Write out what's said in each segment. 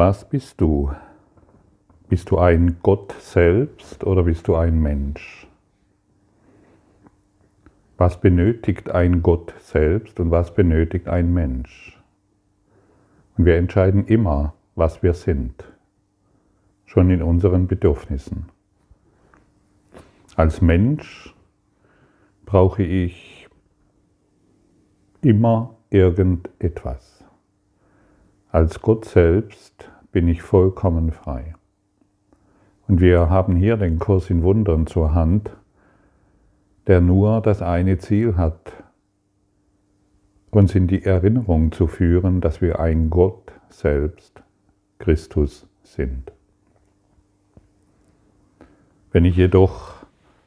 Was bist du? Bist du ein Gott selbst oder bist du ein Mensch? Was benötigt ein Gott selbst und was benötigt ein Mensch? Und wir entscheiden immer, was wir sind, schon in unseren Bedürfnissen. Als Mensch brauche ich immer irgendetwas. Als Gott selbst bin ich vollkommen frei. Und wir haben hier den Kurs in Wundern zur Hand, der nur das eine Ziel hat, uns in die Erinnerung zu führen, dass wir ein Gott selbst, Christus, sind. Wenn ich jedoch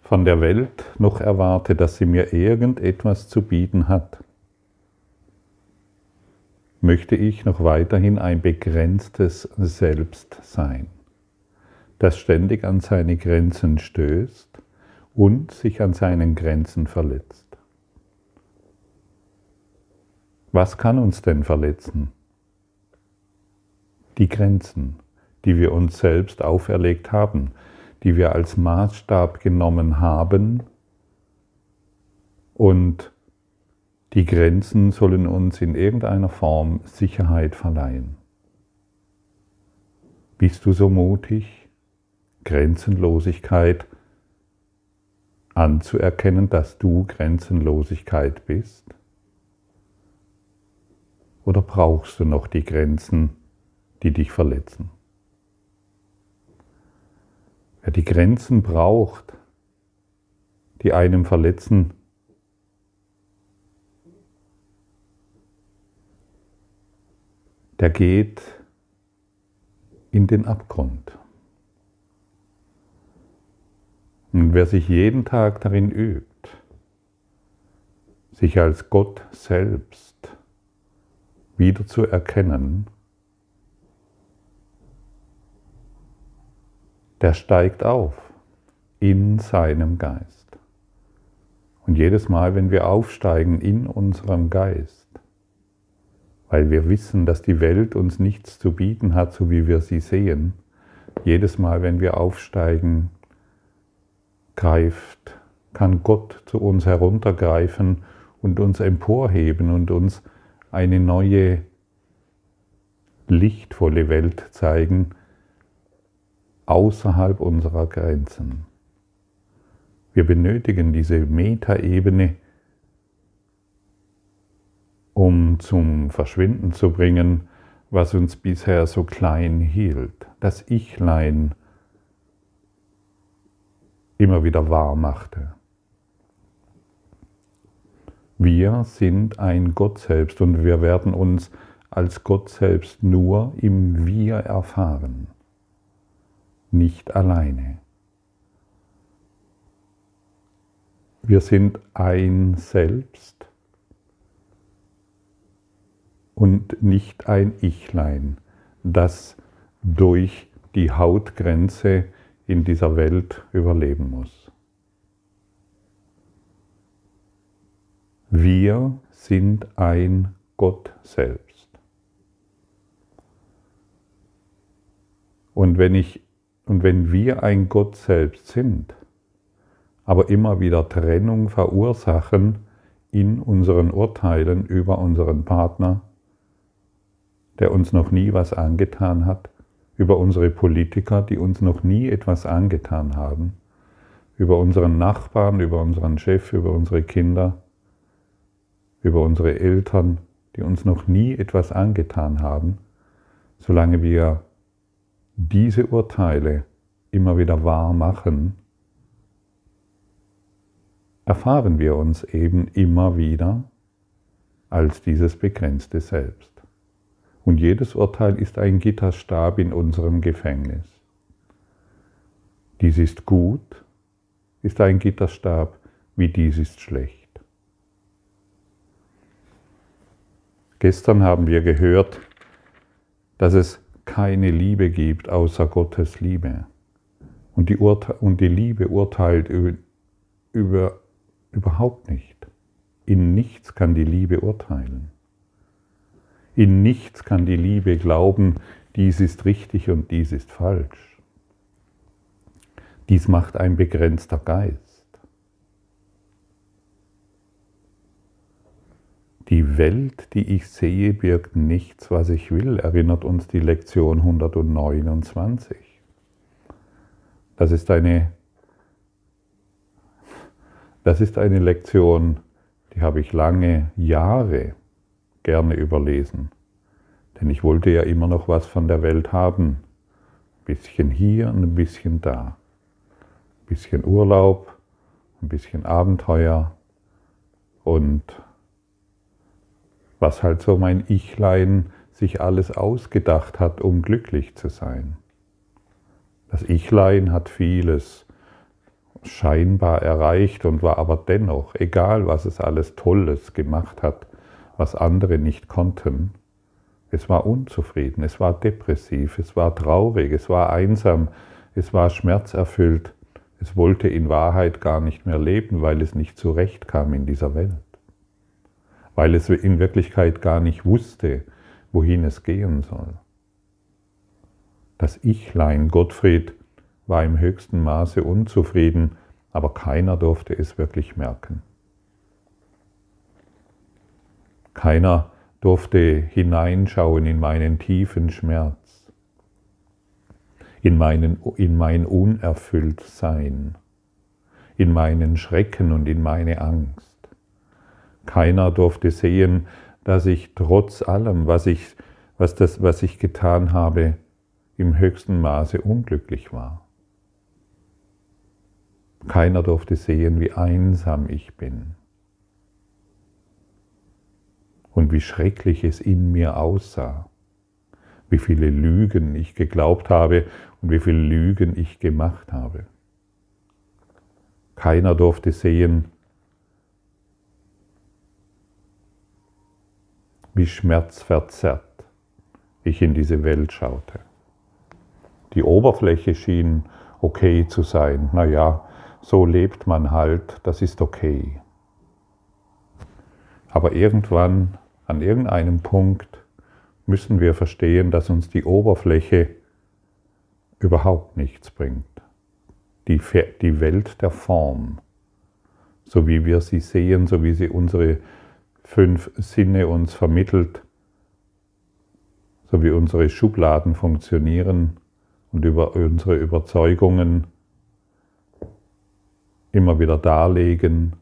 von der Welt noch erwarte, dass sie mir irgendetwas zu bieten hat, möchte ich noch weiterhin ein begrenztes Selbst sein, das ständig an seine Grenzen stößt und sich an seinen Grenzen verletzt. Was kann uns denn verletzen? Die Grenzen, die wir uns selbst auferlegt haben, die wir als Maßstab genommen haben und die Grenzen sollen uns in irgendeiner Form Sicherheit verleihen. Bist du so mutig, Grenzenlosigkeit anzuerkennen, dass du Grenzenlosigkeit bist? Oder brauchst du noch die Grenzen, die dich verletzen? Wer die Grenzen braucht, die einem verletzen, der geht in den Abgrund. Und wer sich jeden Tag darin übt, sich als Gott selbst wieder zu erkennen, der steigt auf in seinem Geist. Und jedes Mal, wenn wir aufsteigen in unserem Geist, weil wir wissen, dass die Welt uns nichts zu bieten hat, so wie wir sie sehen. Jedes Mal, wenn wir aufsteigen, greift, kann Gott zu uns heruntergreifen und uns emporheben und uns eine neue, lichtvolle Welt zeigen, außerhalb unserer Grenzen. Wir benötigen diese Metaebene, um zum Verschwinden zu bringen, was uns bisher so klein hielt, das Ichlein immer wieder wahr machte. Wir sind ein Gott selbst und wir werden uns als Gott selbst nur im Wir erfahren, nicht alleine. Wir sind ein Selbst und nicht ein Ichlein, das durch die Hautgrenze in dieser Welt überleben muss. Wir sind ein Gott selbst. Und wenn, ich, und wenn wir ein Gott selbst sind, aber immer wieder Trennung verursachen in unseren Urteilen über unseren Partner, der uns noch nie was angetan hat, über unsere Politiker, die uns noch nie etwas angetan haben, über unseren Nachbarn, über unseren Chef, über unsere Kinder, über unsere Eltern, die uns noch nie etwas angetan haben, solange wir diese Urteile immer wieder wahr machen, erfahren wir uns eben immer wieder als dieses begrenzte Selbst. Und jedes Urteil ist ein Gitterstab in unserem Gefängnis. Dies ist gut, ist ein Gitterstab, wie dies ist schlecht. Gestern haben wir gehört, dass es keine Liebe gibt außer Gottes Liebe. Und die, und die Liebe urteilt über, über überhaupt nicht. In nichts kann die Liebe urteilen. In nichts kann die Liebe glauben, dies ist richtig und dies ist falsch. Dies macht ein begrenzter Geist. Die Welt, die ich sehe, birgt nichts, was ich will, erinnert uns die Lektion 129. Das ist eine, das ist eine Lektion, die habe ich lange Jahre gerne überlesen. Denn ich wollte ja immer noch was von der Welt haben. Ein bisschen hier und ein bisschen da. Ein bisschen Urlaub, ein bisschen Abenteuer und was halt so mein Ichlein sich alles ausgedacht hat, um glücklich zu sein. Das Ichlein hat vieles scheinbar erreicht und war aber dennoch, egal was es alles Tolles gemacht hat, was andere nicht konnten, es war unzufrieden, es war depressiv, es war traurig, es war einsam, es war schmerzerfüllt, es wollte in Wahrheit gar nicht mehr leben, weil es nicht zurechtkam in dieser Welt weil es in Wirklichkeit gar nicht wusste, wohin es gehen soll. Das Ichlein Gottfried war im höchsten Maße unzufrieden, aber keiner durfte es wirklich merken. Keiner durfte hineinschauen in meinen tiefen Schmerz, in, meinen, in mein Unerfülltsein, in meinen Schrecken und in meine Angst. Keiner durfte sehen, dass ich trotz allem, was ich, was, das, was ich getan habe, im höchsten Maße unglücklich war. Keiner durfte sehen, wie einsam ich bin und wie schrecklich es in mir aussah, wie viele Lügen ich geglaubt habe und wie viele Lügen ich gemacht habe. Keiner durfte sehen, wie schmerzverzerrt ich in diese Welt schaute. Die Oberfläche schien okay zu sein. Naja, so lebt man halt, das ist okay. Aber irgendwann, an irgendeinem Punkt, müssen wir verstehen, dass uns die Oberfläche überhaupt nichts bringt. Die, die Welt der Form, so wie wir sie sehen, so wie sie unsere fünf Sinne uns vermittelt, so wie unsere Schubladen funktionieren und über unsere Überzeugungen immer wieder darlegen,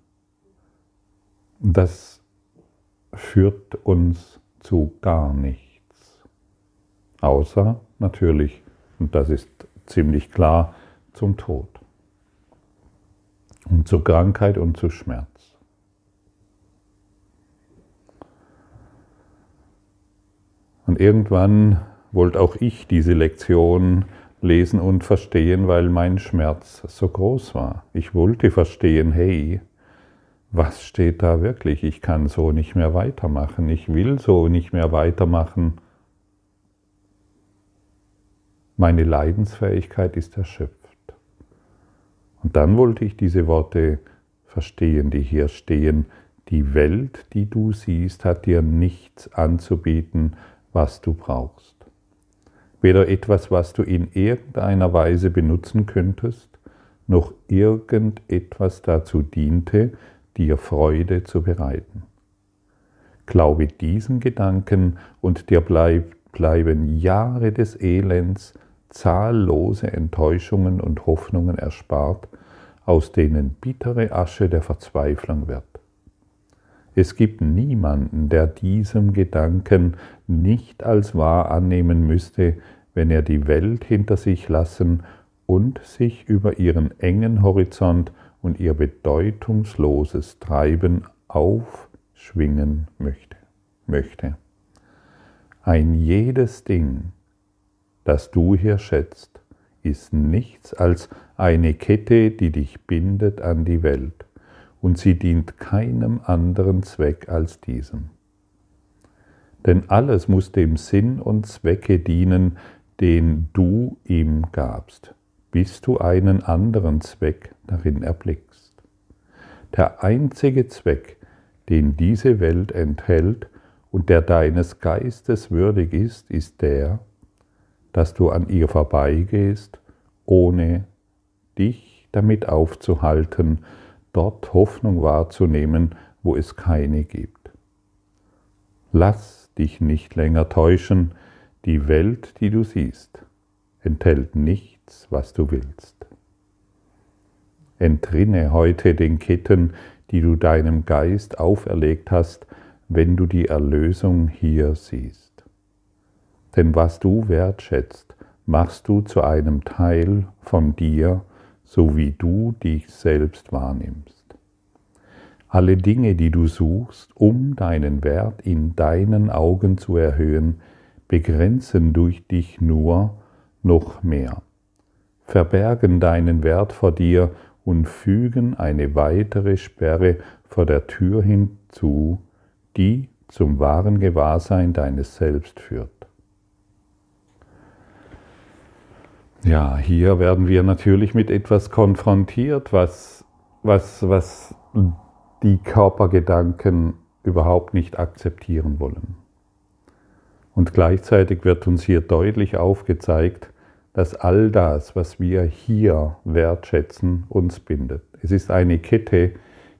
das führt uns zu gar nichts. Außer natürlich, und das ist ziemlich klar, zum Tod und zur Krankheit und zu Schmerz. Und irgendwann wollte auch ich diese Lektion lesen und verstehen, weil mein Schmerz so groß war. Ich wollte verstehen, hey, was steht da wirklich? Ich kann so nicht mehr weitermachen. Ich will so nicht mehr weitermachen. Meine Leidensfähigkeit ist erschöpft. Und dann wollte ich diese Worte verstehen, die hier stehen. Die Welt, die du siehst, hat dir nichts anzubieten, was du brauchst. Weder etwas, was du in irgendeiner Weise benutzen könntest, noch irgendetwas dazu diente, dir Freude zu bereiten. Glaube diesen Gedanken und dir bleib, bleiben Jahre des Elends, zahllose Enttäuschungen und Hoffnungen erspart, aus denen bittere Asche der Verzweiflung wird. Es gibt niemanden, der diesem Gedanken nicht als wahr annehmen müsste, wenn er die Welt hinter sich lassen und sich über ihren engen Horizont und ihr bedeutungsloses Treiben aufschwingen möchte. möchte. Ein jedes Ding, das du hier schätzt, ist nichts als eine Kette, die dich bindet an die Welt und sie dient keinem anderen Zweck als diesem. Denn alles muss dem Sinn und Zwecke dienen, den du ihm gabst, bis du einen anderen Zweck darin erblickst. Der einzige Zweck, den diese Welt enthält und der deines Geistes würdig ist, ist der, dass du an ihr vorbeigehst, ohne dich damit aufzuhalten, dort Hoffnung wahrzunehmen, wo es keine gibt. Lass dich nicht länger täuschen, die Welt, die du siehst, enthält nichts, was du willst. Entrinne heute den Ketten, die du deinem Geist auferlegt hast, wenn du die Erlösung hier siehst. Denn was du wertschätzt, machst du zu einem Teil von dir, so wie du dich selbst wahrnimmst. Alle Dinge, die du suchst, um deinen Wert in deinen Augen zu erhöhen, begrenzen durch dich nur noch mehr, verbergen deinen Wert vor dir und fügen eine weitere Sperre vor der Tür hinzu, die zum wahren Gewahrsein deines Selbst führt. Ja, hier werden wir natürlich mit etwas konfrontiert, was, was, was die Körpergedanken überhaupt nicht akzeptieren wollen. Und gleichzeitig wird uns hier deutlich aufgezeigt, dass all das, was wir hier wertschätzen, uns bindet. Es ist eine Kette,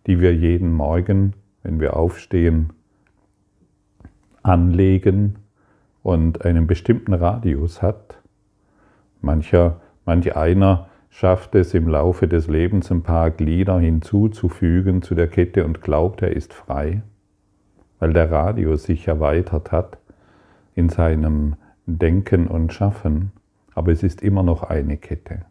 die wir jeden Morgen, wenn wir aufstehen, anlegen und einen bestimmten Radius hat. Mancher, manch einer schafft es im Laufe des Lebens ein paar Glieder hinzuzufügen zu der Kette und glaubt, er ist frei, weil der Radius sich erweitert hat in seinem Denken und Schaffen aber es ist immer noch eine Kette.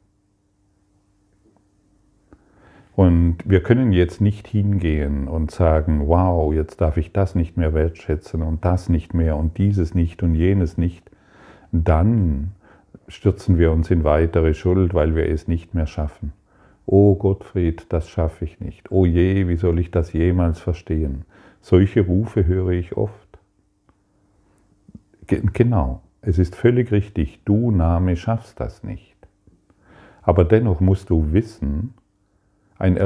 Und wir können jetzt nicht hingehen und sagen, wow, jetzt darf ich das nicht mehr wertschätzen und das nicht mehr und dieses nicht und jenes nicht. Dann stürzen wir uns in weitere Schuld, weil wir es nicht mehr schaffen. Oh Gottfried, das schaffe ich nicht. Oh je, wie soll ich das jemals verstehen? Solche Rufe höre ich oft. Genau, es ist völlig richtig, du Name schaffst das nicht. Aber dennoch musst du wissen, ein,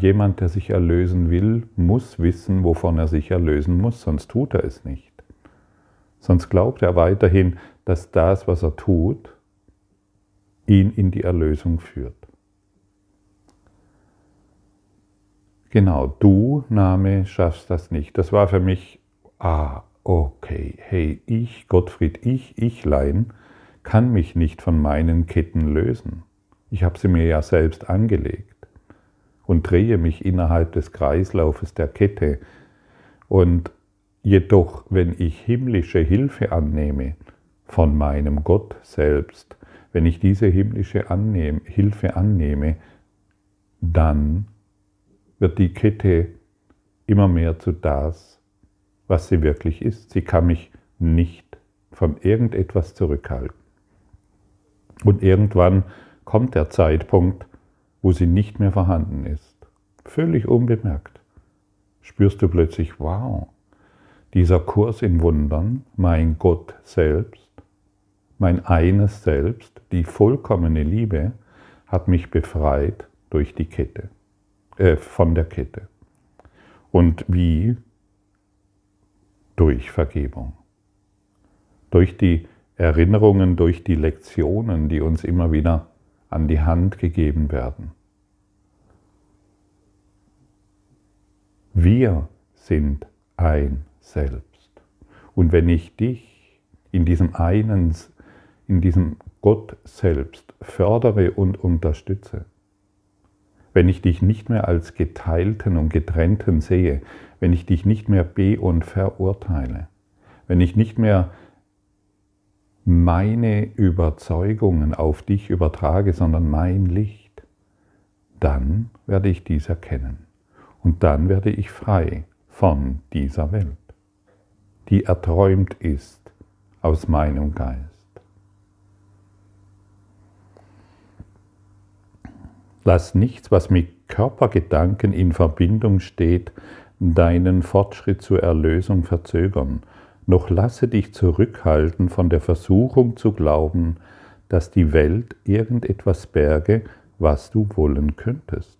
jemand, der sich erlösen will, muss wissen, wovon er sich erlösen muss, sonst tut er es nicht. Sonst glaubt er weiterhin, dass das, was er tut, ihn in die Erlösung führt. Genau, du Name schaffst das nicht. Das war für mich, ah, okay, hey, ich, Gottfried, ich, Ichlein, kann mich nicht von meinen Ketten lösen. Ich habe sie mir ja selbst angelegt und drehe mich innerhalb des Kreislaufes der Kette. Und jedoch, wenn ich himmlische Hilfe annehme von meinem Gott selbst, wenn ich diese himmlische annehme, Hilfe annehme, dann wird die Kette immer mehr zu das, was sie wirklich ist. Sie kann mich nicht von irgendetwas zurückhalten. Und irgendwann kommt der Zeitpunkt, wo sie nicht mehr vorhanden ist. Völlig unbemerkt. Spürst du plötzlich, wow, dieser Kurs in Wundern, mein Gott selbst, mein eines Selbst, die vollkommene Liebe, hat mich befreit durch die Kette, äh, von der Kette. Und wie durch Vergebung. Durch die Erinnerungen, durch die Lektionen, die uns immer wieder an die Hand gegeben werden. Wir sind ein Selbst. Und wenn ich dich in diesem einen, in diesem Gott selbst fördere und unterstütze, wenn ich dich nicht mehr als geteilten und getrennten sehe, wenn ich dich nicht mehr be- und verurteile, wenn ich nicht mehr meine Überzeugungen auf dich übertrage, sondern mein Licht, dann werde ich dies erkennen. Und dann werde ich frei von dieser Welt, die erträumt ist aus meinem Geist. Lass nichts, was mit Körpergedanken in Verbindung steht, deinen Fortschritt zur Erlösung verzögern, noch lasse dich zurückhalten von der Versuchung zu glauben, dass die Welt irgendetwas berge, was du wollen könntest.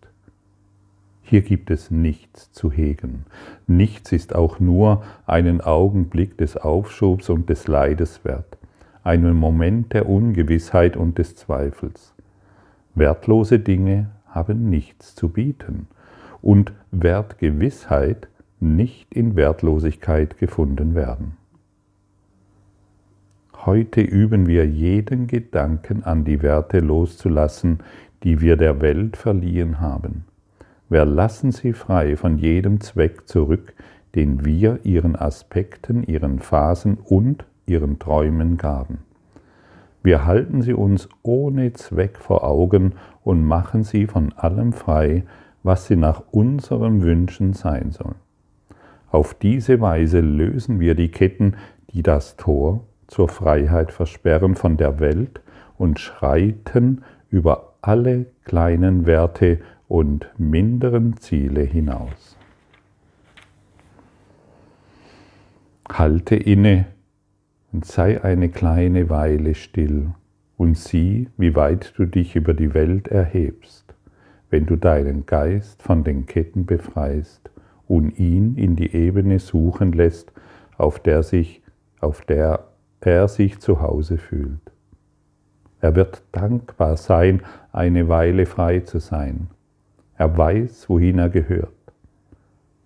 Hier gibt es nichts zu hegen. Nichts ist auch nur einen Augenblick des Aufschubs und des Leides wert. einen Moment der Ungewissheit und des Zweifels. Wertlose Dinge haben nichts zu bieten und Wertgewissheit nicht in Wertlosigkeit gefunden werden. Heute üben wir jeden Gedanken an die Werte loszulassen, die wir der Welt verliehen haben. Wir lassen sie frei von jedem Zweck zurück, den wir ihren Aspekten, ihren Phasen und ihren Träumen gaben. Wir halten sie uns ohne Zweck vor Augen und machen sie von allem frei, was sie nach unseren Wünschen sein sollen. Auf diese Weise lösen wir die Ketten, die das Tor zur Freiheit versperren von der Welt und schreiten über alle kleinen Werte und minderen Ziele hinaus. Halte inne und sei eine kleine Weile still und sieh, wie weit du dich über die Welt erhebst, wenn du deinen Geist von den Ketten befreist und ihn in die Ebene suchen lässt, auf der, sich, auf der er sich zu Hause fühlt. Er wird dankbar sein, eine Weile frei zu sein. Er weiß, wohin er gehört.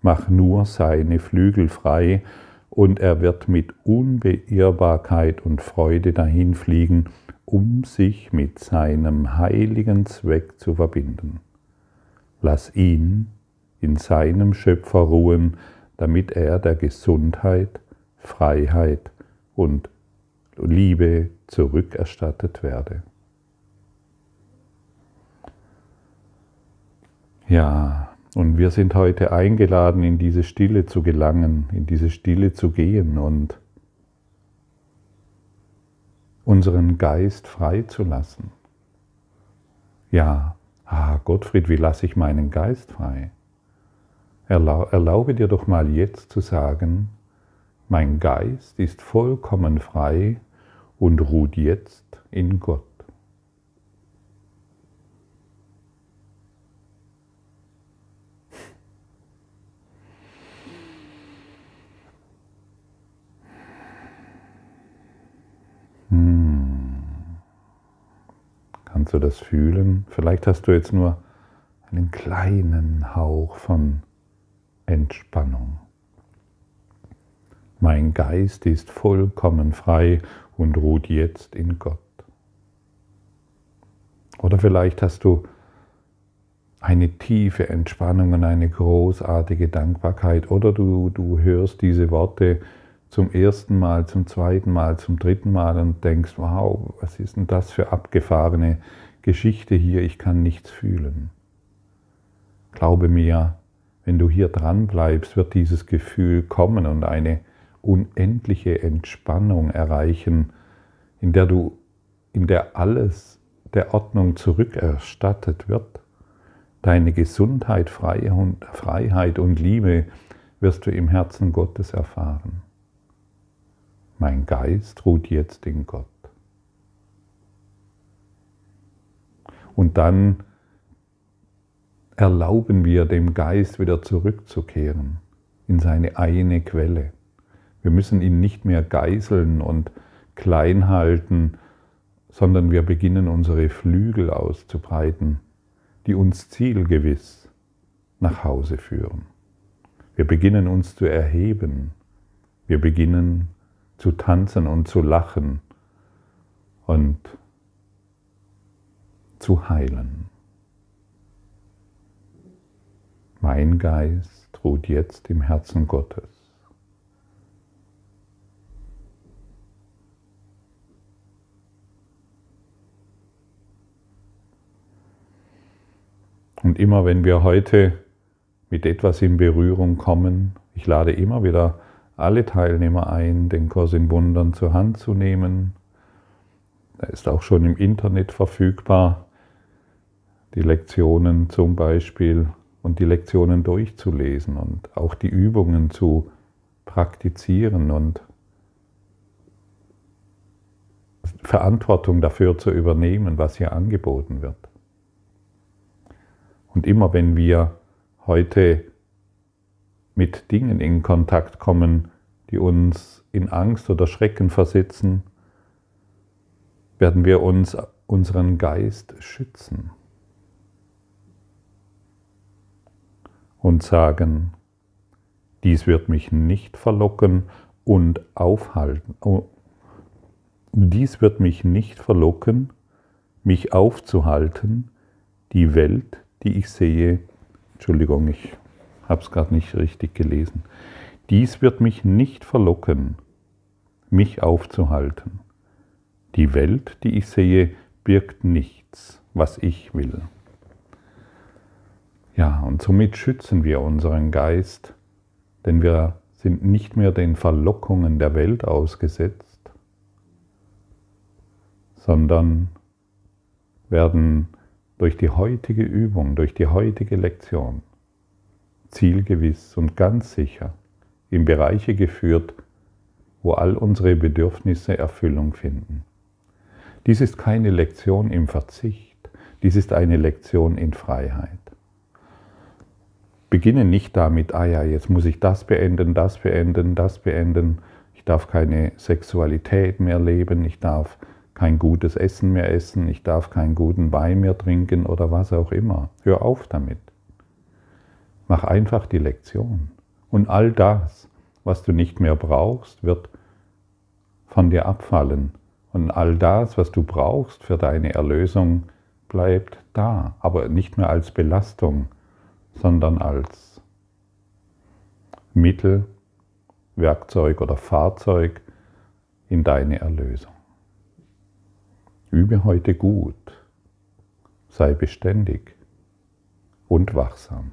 Mach nur seine Flügel frei, und er wird mit Unbeirrbarkeit und Freude dahin fliegen, um sich mit seinem heiligen Zweck zu verbinden. Lass ihn in seinem Schöpfer ruhen, damit er der Gesundheit, Freiheit und Liebe zurückerstattet werde. Ja, und wir sind heute eingeladen, in diese Stille zu gelangen, in diese Stille zu gehen und unseren Geist freizulassen. Ja, ah, Gottfried, wie lasse ich meinen Geist frei? Erlaube dir doch mal jetzt zu sagen, mein Geist ist vollkommen frei und ruht jetzt in Gott. Kannst du das fühlen? Vielleicht hast du jetzt nur einen kleinen Hauch von Entspannung. Mein Geist ist vollkommen frei und ruht jetzt in Gott. Oder vielleicht hast du eine tiefe Entspannung und eine großartige Dankbarkeit. Oder du, du hörst diese Worte zum ersten Mal, zum zweiten Mal, zum dritten Mal und denkst, wow, was ist denn das für abgefahrene Geschichte hier, ich kann nichts fühlen. Glaube mir, wenn du hier dran bleibst, wird dieses Gefühl kommen und eine unendliche Entspannung erreichen, in der du, in der alles der Ordnung zurückerstattet wird. Deine Gesundheit, Freiheit und Liebe wirst du im Herzen Gottes erfahren. Mein Geist ruht jetzt in Gott. Und dann erlauben wir dem Geist wieder zurückzukehren in seine eine Quelle. Wir müssen ihn nicht mehr geißeln und klein halten, sondern wir beginnen unsere Flügel auszubreiten, die uns zielgewiss nach Hause führen. Wir beginnen uns zu erheben. Wir beginnen zu tanzen und zu lachen und zu heilen. Mein Geist ruht jetzt im Herzen Gottes. Und immer wenn wir heute mit etwas in Berührung kommen, ich lade immer wieder alle Teilnehmer ein, den Kurs in Wundern zur Hand zu nehmen. Er ist auch schon im Internet verfügbar, die Lektionen zum Beispiel und die Lektionen durchzulesen und auch die Übungen zu praktizieren und Verantwortung dafür zu übernehmen, was hier angeboten wird. Und immer wenn wir heute mit Dingen in Kontakt kommen, die uns in Angst oder Schrecken versetzen, werden wir uns unseren Geist schützen und sagen, dies wird mich nicht verlocken und aufhalten. Oh, dies wird mich nicht verlocken, mich aufzuhalten, die Welt, die ich sehe, Entschuldigung, ich habe es gerade nicht richtig gelesen, dies wird mich nicht verlocken, mich aufzuhalten. Die Welt, die ich sehe, birgt nichts, was ich will. Ja, und somit schützen wir unseren Geist, denn wir sind nicht mehr den Verlockungen der Welt ausgesetzt, sondern werden durch die heutige Übung, durch die heutige Lektion zielgewiss und ganz sicher in Bereiche geführt, wo all unsere Bedürfnisse Erfüllung finden. Dies ist keine Lektion im Verzicht, dies ist eine Lektion in Freiheit. Beginne nicht damit, ah ja, jetzt muss ich das beenden, das beenden, das beenden. Ich darf keine Sexualität mehr leben, ich darf kein gutes Essen mehr essen, ich darf keinen guten Wein mehr trinken oder was auch immer. Hör auf damit. Mach einfach die Lektion. Und all das, was du nicht mehr brauchst, wird von dir abfallen. Und all das, was du brauchst für deine Erlösung, bleibt da, aber nicht mehr als Belastung, sondern als Mittel, Werkzeug oder Fahrzeug in deine Erlösung. Übe heute gut, sei beständig und wachsam.